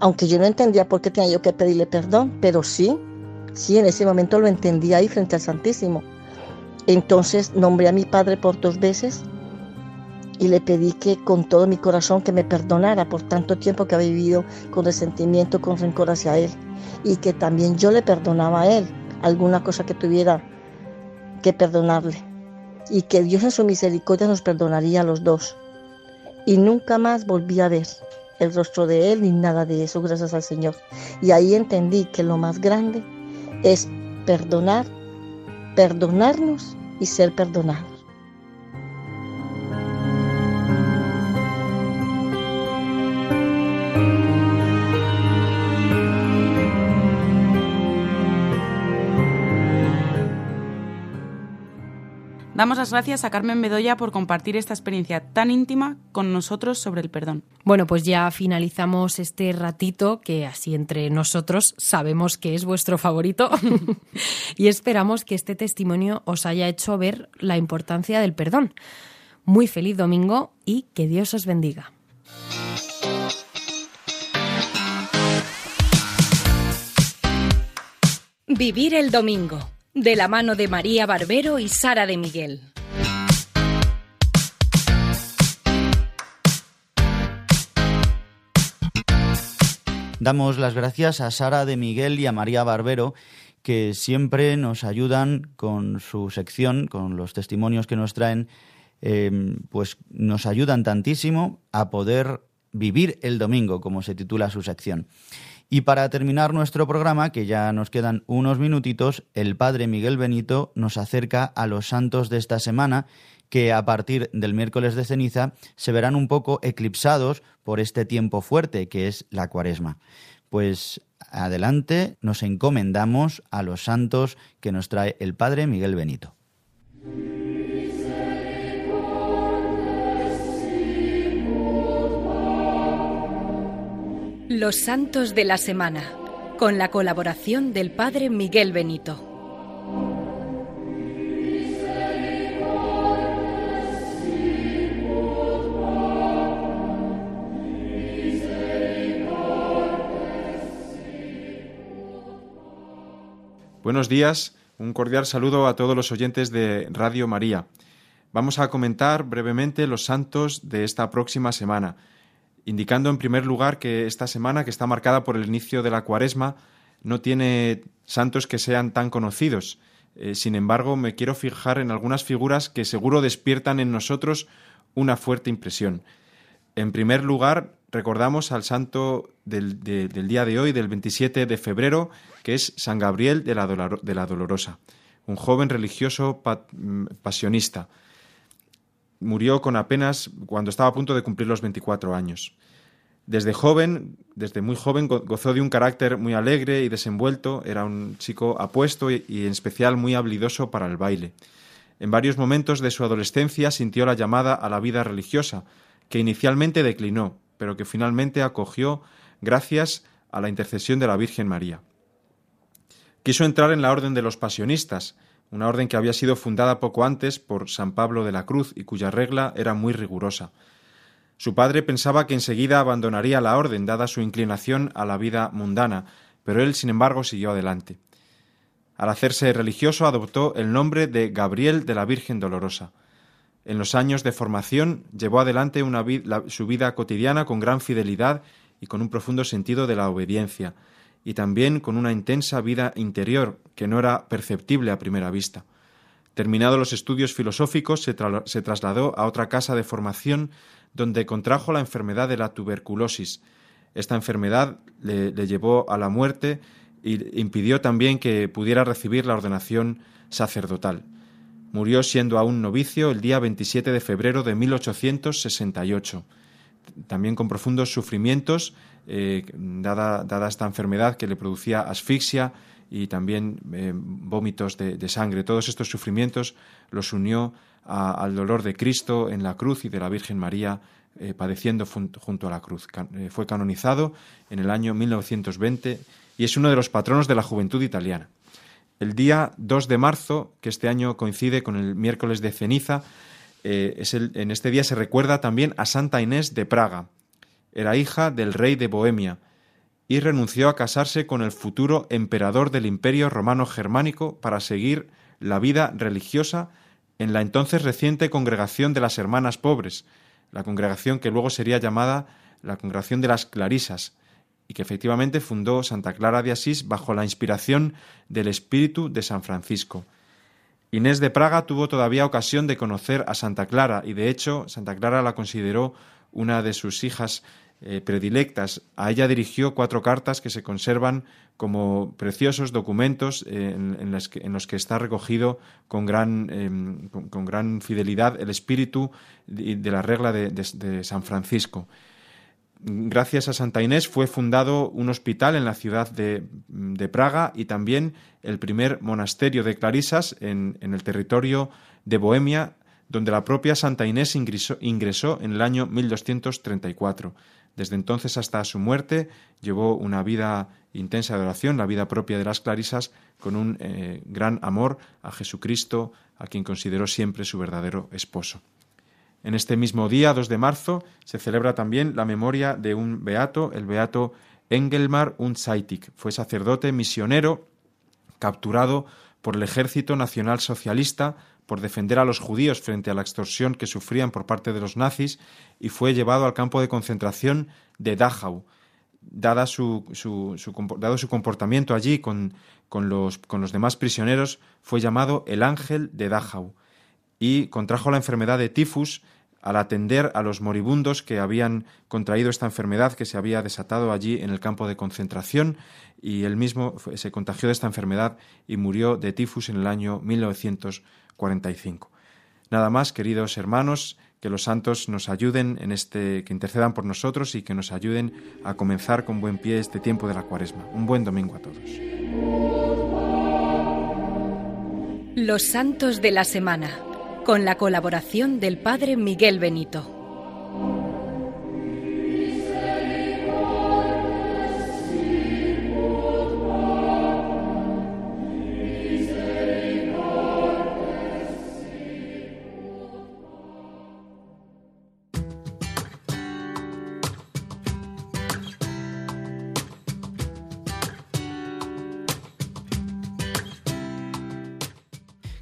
Aunque yo no entendía por qué tenía yo que pedirle perdón, pero sí, sí, en ese momento lo entendí ahí frente al Santísimo. Entonces nombré a mi Padre por dos veces y le pedí que con todo mi corazón que me perdonara por tanto tiempo que había vivido con resentimiento, con rencor hacia Él. Y que también yo le perdonaba a Él alguna cosa que tuviera que perdonarle y que Dios en su misericordia nos perdonaría a los dos. Y nunca más volví a ver el rostro de Él ni nada de eso, gracias al Señor. Y ahí entendí que lo más grande es perdonar, perdonarnos y ser perdonados. Damos las gracias a Carmen Bedoya por compartir esta experiencia tan íntima con nosotros sobre el perdón. Bueno, pues ya finalizamos este ratito que así entre nosotros sabemos que es vuestro favorito y esperamos que este testimonio os haya hecho ver la importancia del perdón. Muy feliz domingo y que Dios os bendiga. Vivir el domingo, de la mano de María Barbero y Sara de Miguel. Damos las gracias a Sara de Miguel y a María Barbero, que siempre nos ayudan con su sección, con los testimonios que nos traen, eh, pues nos ayudan tantísimo a poder vivir el domingo, como se titula su sección. Y para terminar nuestro programa, que ya nos quedan unos minutitos, el Padre Miguel Benito nos acerca a los santos de esta semana que a partir del miércoles de ceniza se verán un poco eclipsados por este tiempo fuerte que es la cuaresma. Pues adelante nos encomendamos a los santos que nos trae el Padre Miguel Benito. Los Santos de la Semana, con la colaboración del Padre Miguel Benito. Buenos días, un cordial saludo a todos los oyentes de Radio María. Vamos a comentar brevemente los santos de esta próxima semana, indicando en primer lugar que esta semana, que está marcada por el inicio de la cuaresma, no tiene santos que sean tan conocidos. Eh, sin embargo, me quiero fijar en algunas figuras que seguro despiertan en nosotros una fuerte impresión. En primer lugar, recordamos al santo del, día de hoy, del 27 de febrero, que es San Gabriel de la, de la Dolorosa, un joven religioso mm, pasionista. Murió con apenas cuando estaba a punto de cumplir los 24 años. Desde joven, desde muy joven, gozó de un carácter muy alegre y desenvuelto, era un chico apuesto y, en especial muy habilidoso para el baile. En varios momentos de su adolescencia sintió la llamada a la vida religiosa, que inicialmente declinó, pero que finalmente acogió gracias a la intercesión de la Virgen María. Quiso entrar en la Orden de los Pasionistas, una orden que había sido fundada poco antes por San Pablo de la Cruz y cuya regla era muy rigurosa. Su padre pensaba que enseguida abandonaría la orden, dada su inclinación a la vida mundana, pero él, sin embargo, siguió adelante. Al hacerse religioso, adoptó el nombre de Gabriel de la Virgen Dolorosa. En los años de formación llevó adelante su vida cotidiana con gran fidelidad y con un profundo sentido de la obediencia, y también con una intensa vida interior que no era perceptible a primera vista. Terminados los estudios filosóficos, se, trasladó a otra casa de formación donde contrajo la enfermedad de la tuberculosis. Esta enfermedad le, le llevó a la muerte e impidió también que pudiera recibir la ordenación sacerdotal. Murió siendo aún novicio el día 27 de febrero de 1868, también con profundos sufrimientos, eh, dada, dada, esta enfermedad que le producía asfixia y también eh, vómitos de, sangre. Todos estos sufrimientos los unió al dolor de Cristo en la cruz y de la Virgen María eh, padeciendo junto a la cruz. fue canonizado en el año 1920 y es uno de los patronos de la juventud italiana. El día 2 de marzo, que este año coincide con el miércoles de ceniza, eh, en este día se recuerda también a Santa Inés de Praga. Era hija del rey de Bohemia y renunció a casarse con el futuro emperador del Imperio Romano Germánico para seguir la vida religiosa en la entonces reciente congregación de las Hermanas Pobres, la congregación que luego sería llamada la Congregación de las Clarisas, y que efectivamente fundó Santa Clara de Asís bajo la inspiración del espíritu de San Francisco. Inés de Praga tuvo todavía ocasión de conocer a Santa Clara y de hecho Santa Clara la consideró una de sus hijas eh, predilectas. A ella dirigió cuatro cartas que se conservan como preciosos documentos eh, en, los que, está recogido con gran, em, con, gran fidelidad el espíritu de, la regla de San Francisco gracias a Santa Inés fue fundado un hospital en la ciudad de, Praga y también el primer monasterio de Clarisas en, el territorio de Bohemia, donde la propia Santa Inés ingresó, en el año 1234. Desde entonces hasta su muerte llevó una vida intensa de oración, la vida propia de las Clarisas, con un eh, gran amor a Jesucristo, a quien consideró siempre su verdadero esposo. En este mismo día, 2 de marzo, se celebra también la memoria de un beato, el beato Engelmar Unzeitig. Fue sacerdote misionero capturado por el Ejército Nacional Socialista por defender a los judíos frente a la extorsión que sufrían por parte de los nazis y fue llevado al campo de concentración de Dachau. Dado su comportamiento allí con los demás prisioneros, fue llamado el Ángel de Dachau y contrajo la enfermedad de tifus al atender a los moribundos que habían contraído esta enfermedad que se había desatado allí en el campo de concentración y él mismo se contagió de esta enfermedad y murió de tifus en el año 1945. Nada más, queridos hermanos, que los santos nos ayuden en este, que intercedan por nosotros y que nos ayuden a comenzar con buen pie este tiempo de la cuaresma. Un buen domingo a todos. Los santos de la semana, con la colaboración del Padre Miguel Benito.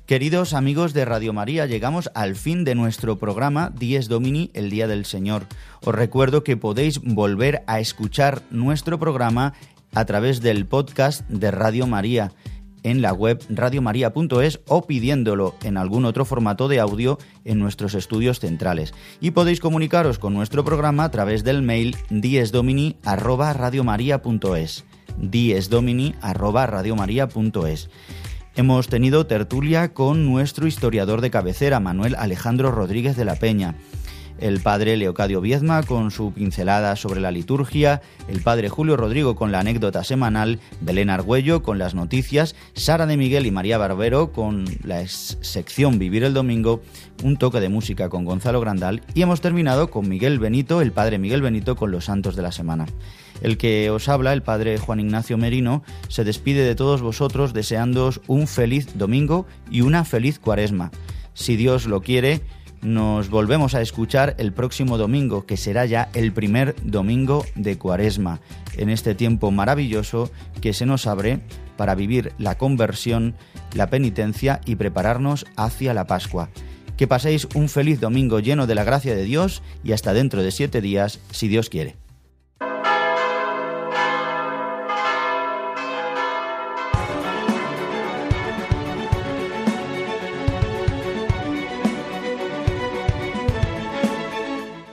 Queridos amigos de Radio María, llegamos al fin de nuestro programa Dies Domini, el Día del Señor. Os recuerdo que podéis volver a escuchar nuestro programa a través del podcast de Radio María en la web radiomaria.es o pidiéndolo en algún otro formato de audio en nuestros estudios centrales. Y podéis comunicaros con nuestro programa a través del mail diesdomini@radiomaria.es. diesdomini@radiomaria.es. Hemos tenido tertulia con nuestro historiador de cabecera, Manuel Alejandro Rodríguez de la Peña, el padre Leocadio Viezma con su pincelada sobre la liturgia, el padre Julio Rodrigo con la anécdota semanal, Belén Argüello con las noticias, Sara de Miguel y María Barbero con la sección Vivir el Domingo, un toque de música con Gonzalo Grandal. Y hemos terminado con Miguel Benito, el padre Miguel Benito con los santos de la semana. El que os habla, el padre Juan Ignacio Merino, se despide de todos vosotros deseándoos un feliz domingo y una feliz cuaresma. Si Dios lo quiere, nos volvemos a escuchar el próximo domingo, que será ya el primer domingo de cuaresma, en este tiempo maravilloso que se nos abre para vivir la conversión, la penitencia y prepararnos hacia la Pascua. Que paséis un feliz domingo lleno de la gracia de Dios y hasta dentro de siete días, si Dios quiere.